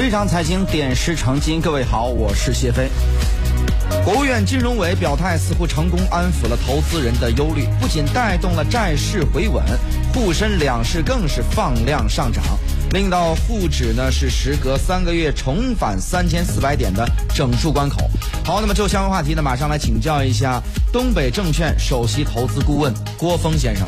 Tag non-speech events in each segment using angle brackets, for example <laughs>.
非常财经点石成金，各位好，我是谢飞。国务院金融委表态，似乎成功安抚了投资人的忧虑，不仅带动了债市回稳，沪深两市更是放量上涨，令到沪指呢是时隔三个月重返三千四百点的整数关口。好，那么就相关话题呢，马上来请教一下东北证券首席投资顾问郭峰先生。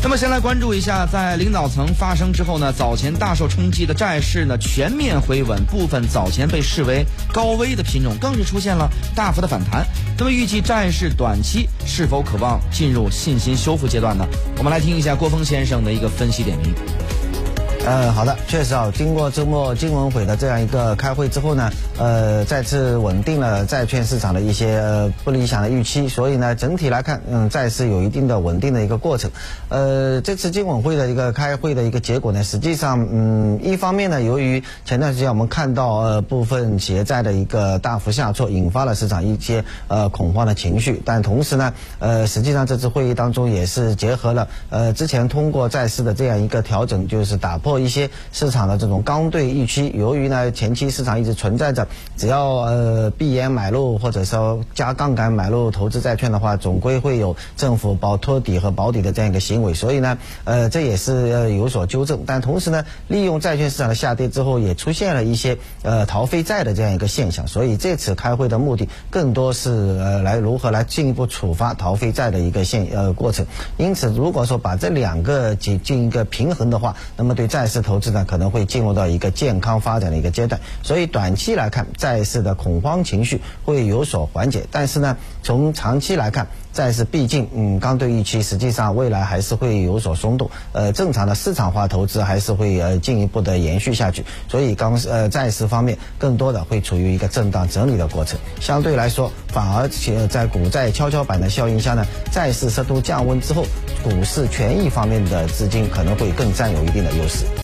那么先来关注一下，在领导层发声之后呢，早前大受冲击的债市呢全面回稳，部分早前被视为高危的品种更是出现了大幅的反弹。那么预计债市短期是否可望进入信心修复阶段呢？我们来听一下郭峰先生的一个分析点评。呃，好的，确实啊，经过周末金融会的这样一个开会之后呢，呃，再次稳定了债券市场的一些不理想的预期，所以呢，整体来看，嗯，债市有一定的稳定的一个过程。呃，这次金管会的一个开会的一个结果呢，实际上，嗯，一方面呢，由于前段时间我们看到呃部分企业债的一个大幅下挫，引发了市场一些呃恐慌的情绪，但同时呢，呃，实际上这次会议当中也是结合了呃之前通过债市的这样一个调整，就是打破。一些市场的这种刚兑预期，由于呢前期市场一直存在着，只要呃闭眼买入或者说加杠杆买入投资债券的话，总归会有政府保托底和保底的这样一个行为，所以呢呃 <laughs> 这也是要有所纠正。但同时呢，利用债券市场的下跌之后，也出现了一些呃逃废债的这样一个现象，所以这次开会的目的更多是呃来如何来进一步处罚逃废债的一个现呃过程。因此，如果说把这两个进进一个平衡的话，那么对债债市投资呢可能会进入到一个健康发展的一个阶段，所以短期来看，债市的恐慌情绪会有所缓解。但是呢，从长期来看，债市毕竟嗯刚兑预期，实际上未来还是会有所松动。呃，正常的市场化投资还是会呃进一步的延续下去。所以刚呃债市方面更多的会处于一个震荡整理的过程。相对来说，反而且在股债跷跷板的效应下呢，再次适度降温之后，股市权益方面的资金可能会更占有一定的优势。